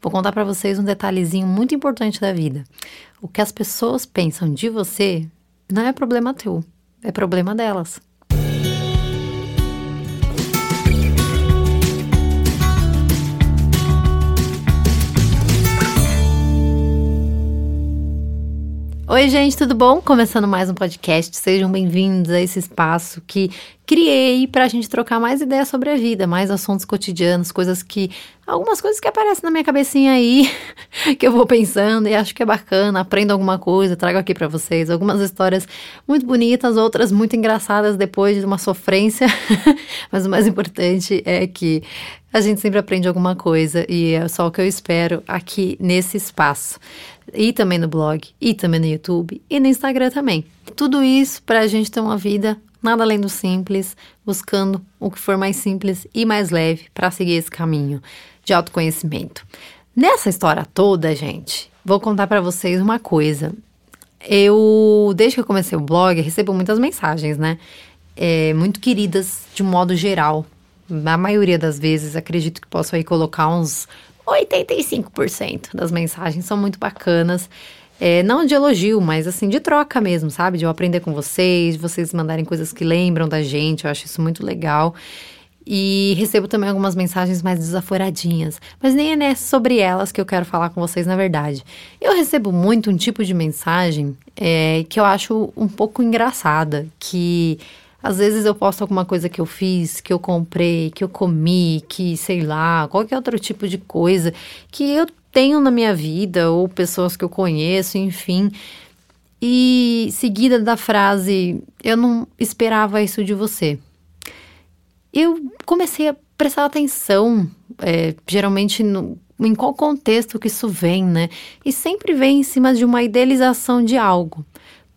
Vou contar para vocês um detalhezinho muito importante da vida. O que as pessoas pensam de você não é problema teu, é problema delas. Oi, gente, tudo bom? Começando mais um podcast. Sejam bem-vindos a esse espaço que criei para a gente trocar mais ideias sobre a vida, mais assuntos cotidianos, coisas que. algumas coisas que aparecem na minha cabecinha aí, que eu vou pensando e acho que é bacana, aprendo alguma coisa, trago aqui para vocês. Algumas histórias muito bonitas, outras muito engraçadas depois de uma sofrência, mas o mais importante é que a gente sempre aprende alguma coisa e é só o que eu espero aqui nesse espaço e também no blog, e também no YouTube, e no Instagram também. Tudo isso para a gente ter uma vida nada além do simples, buscando o que for mais simples e mais leve para seguir esse caminho de autoconhecimento. Nessa história toda, gente, vou contar para vocês uma coisa. Eu, desde que eu comecei o blog, recebo muitas mensagens, né? É, muito queridas de um modo geral. Na maioria das vezes, acredito que posso aí colocar uns 85% das mensagens são muito bacanas. É, não de elogio, mas assim, de troca mesmo, sabe? De eu aprender com vocês, de vocês mandarem coisas que lembram da gente, eu acho isso muito legal. E recebo também algumas mensagens mais desaforadinhas, mas nem é sobre elas que eu quero falar com vocês, na verdade. Eu recebo muito um tipo de mensagem é, que eu acho um pouco engraçada, que às vezes eu posto alguma coisa que eu fiz, que eu comprei, que eu comi, que sei lá, qualquer outro tipo de coisa que eu tenho na minha vida ou pessoas que eu conheço, enfim. E seguida da frase, eu não esperava isso de você. Eu comecei a prestar atenção, é, geralmente no, em qual contexto que isso vem, né? E sempre vem em cima de uma idealização de algo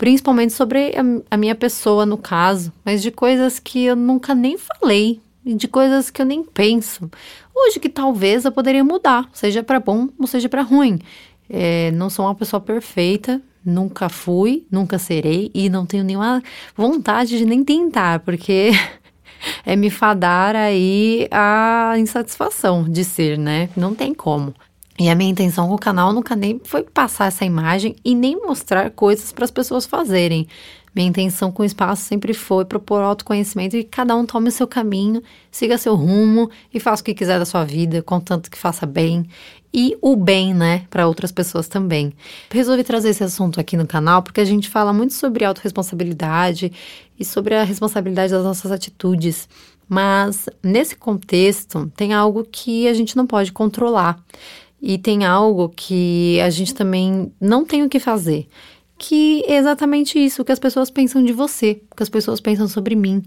principalmente sobre a, minha pessoa, no caso, mas de coisas que eu nunca nem falei, de coisas que eu nem penso. Hoje que talvez eu poderia mudar, seja para bom ou seja para ruim. É, não sou uma pessoa perfeita, nunca fui, nunca serei e não tenho nenhuma vontade de nem tentar, porque é me fadar aí a insatisfação de ser, né? Não tem como. E a minha intenção com o canal nunca nem foi passar essa imagem e nem mostrar coisas para as pessoas fazerem. Minha intenção com o espaço sempre foi propor autoconhecimento e cada um tome o seu caminho, siga seu rumo e faça o que quiser da sua vida, contanto que faça bem e o bem, né, para outras pessoas também. Resolvi trazer esse assunto aqui no canal porque a gente fala muito sobre autorresponsabilidade e sobre a responsabilidade das nossas atitudes. Mas nesse contexto tem algo que a gente não pode controlar. E tem algo que a gente também não tem o que fazer, que é exatamente isso, o que as pessoas pensam de você, o que as pessoas pensam sobre mim.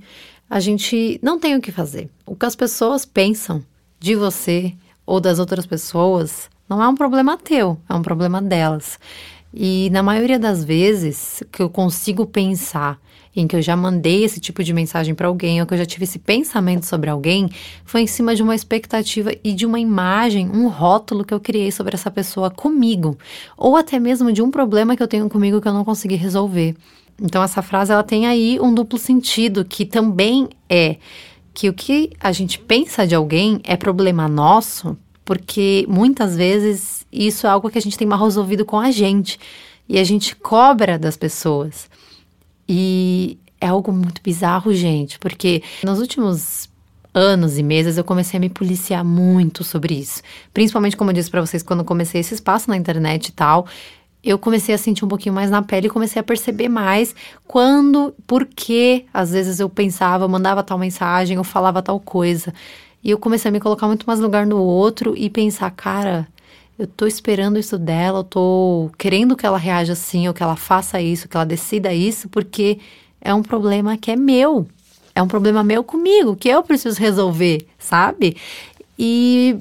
A gente não tem o que fazer. O que as pessoas pensam de você ou das outras pessoas não é um problema teu, é um problema delas. E na maioria das vezes que eu consigo pensar em que eu já mandei esse tipo de mensagem para alguém ou que eu já tive esse pensamento sobre alguém, foi em cima de uma expectativa e de uma imagem, um rótulo que eu criei sobre essa pessoa comigo, ou até mesmo de um problema que eu tenho comigo que eu não consegui resolver. Então essa frase ela tem aí um duplo sentido que também é que o que a gente pensa de alguém é problema nosso, porque muitas vezes isso é algo que a gente tem mal resolvido com a gente e a gente cobra das pessoas. E é algo muito bizarro, gente, porque nos últimos anos e meses eu comecei a me policiar muito sobre isso. Principalmente, como eu disse para vocês, quando comecei esse espaço na internet e tal, eu comecei a sentir um pouquinho mais na pele e comecei a perceber mais quando, por que às vezes eu pensava, mandava tal mensagem, eu falava tal coisa. E eu comecei a me colocar muito mais lugar no outro e pensar, cara, eu tô esperando isso dela, eu tô querendo que ela reaja assim, ou que ela faça isso, que ela decida isso, porque é um problema que é meu. É um problema meu comigo, que eu preciso resolver, sabe? E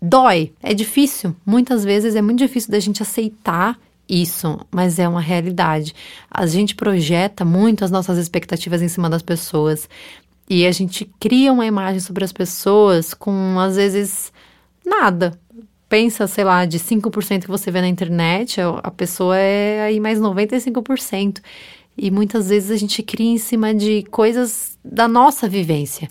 dói, é difícil. Muitas vezes é muito difícil da gente aceitar isso, mas é uma realidade. A gente projeta muito as nossas expectativas em cima das pessoas. E a gente cria uma imagem sobre as pessoas com, às vezes, nada pensa, sei lá, de 5% que você vê na internet, a pessoa é aí mais 95%. E muitas vezes a gente cria em cima de coisas da nossa vivência.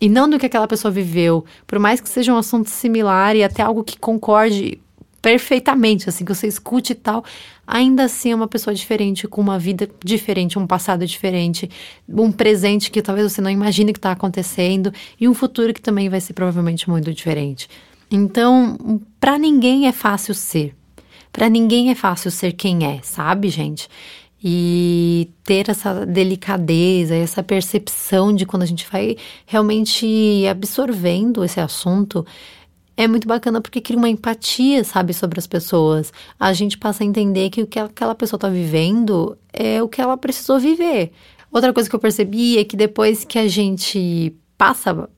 E não do que aquela pessoa viveu. Por mais que seja um assunto similar e até algo que concorde perfeitamente, assim, que você escute e tal, ainda assim é uma pessoa diferente, com uma vida diferente, um passado diferente, um presente que talvez você não imagine que está acontecendo e um futuro que também vai ser provavelmente muito diferente. Então, para ninguém é fácil ser. Para ninguém é fácil ser quem é, sabe, gente? E ter essa delicadeza, essa percepção de quando a gente vai realmente absorvendo esse assunto, é muito bacana porque cria uma empatia, sabe, sobre as pessoas. A gente passa a entender que o que aquela pessoa está vivendo é o que ela precisou viver. Outra coisa que eu percebi é que depois que a gente passa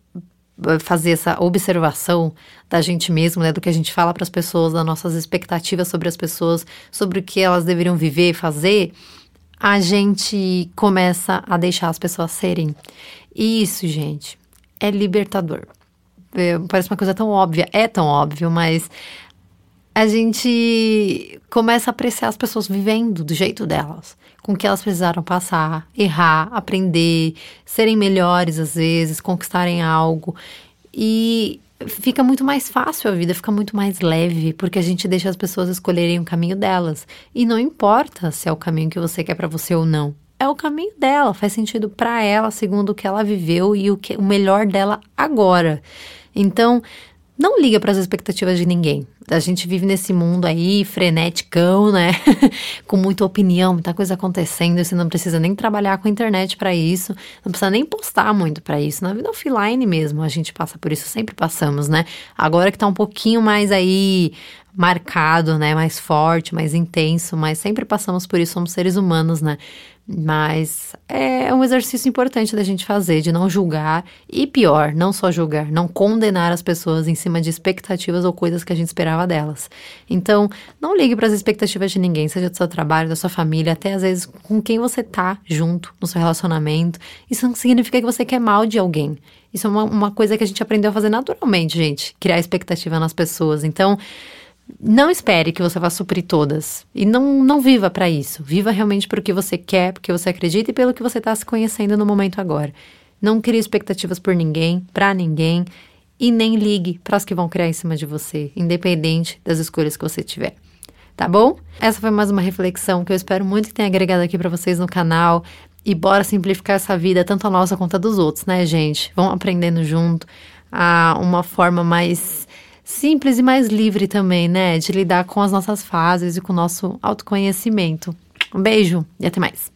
a fazer essa observação da gente mesmo, né, do que a gente fala para as pessoas, das nossas expectativas sobre as pessoas, sobre o que elas deveriam viver e fazer, a gente começa a deixar as pessoas serem. E isso, gente, é libertador. É, parece uma coisa tão óbvia, é tão óbvio, mas a gente começa a apreciar as pessoas vivendo do jeito delas, com o que elas precisaram passar, errar, aprender, serem melhores às vezes, conquistarem algo. E fica muito mais fácil a vida, fica muito mais leve, porque a gente deixa as pessoas escolherem o caminho delas. E não importa se é o caminho que você quer para você ou não. É o caminho dela, faz sentido para ela, segundo o que ela viveu e o, que, o melhor dela agora. Então, não liga para as expectativas de ninguém. A gente vive nesse mundo aí freneticão, né? com muita opinião, muita coisa acontecendo. Você não precisa nem trabalhar com a internet para isso, não precisa nem postar muito para isso. Na vida offline mesmo, a gente passa por isso, sempre passamos, né? Agora que tá um pouquinho mais aí marcado, né? Mais forte, mais intenso, mas sempre passamos por isso, somos seres humanos, né? Mas é um exercício importante da gente fazer, de não julgar e pior, não só julgar, não condenar as pessoas em cima de expectativas ou coisas que a gente esperava delas. Então, não ligue para as expectativas de ninguém, seja do seu trabalho, da sua família, até às vezes com quem você tá junto no seu relacionamento. Isso não significa que você quer mal de alguém. Isso é uma, uma coisa que a gente aprendeu a fazer naturalmente, gente, criar expectativa nas pessoas. Então, não espere que você vá suprir todas. E não, não viva para isso. Viva realmente por o que você quer, porque você acredita e pelo que você está se conhecendo no momento agora. Não crie expectativas por ninguém, para ninguém. E nem ligue para as que vão criar em cima de você, independente das escolhas que você tiver. Tá bom? Essa foi mais uma reflexão que eu espero muito que tenha agregado aqui para vocês no canal. E bora simplificar essa vida, tanto a nossa quanto a dos outros, né, gente? Vamos aprendendo junto a uma forma mais simples e mais livre também, né? De lidar com as nossas fases e com o nosso autoconhecimento. Um beijo e até mais.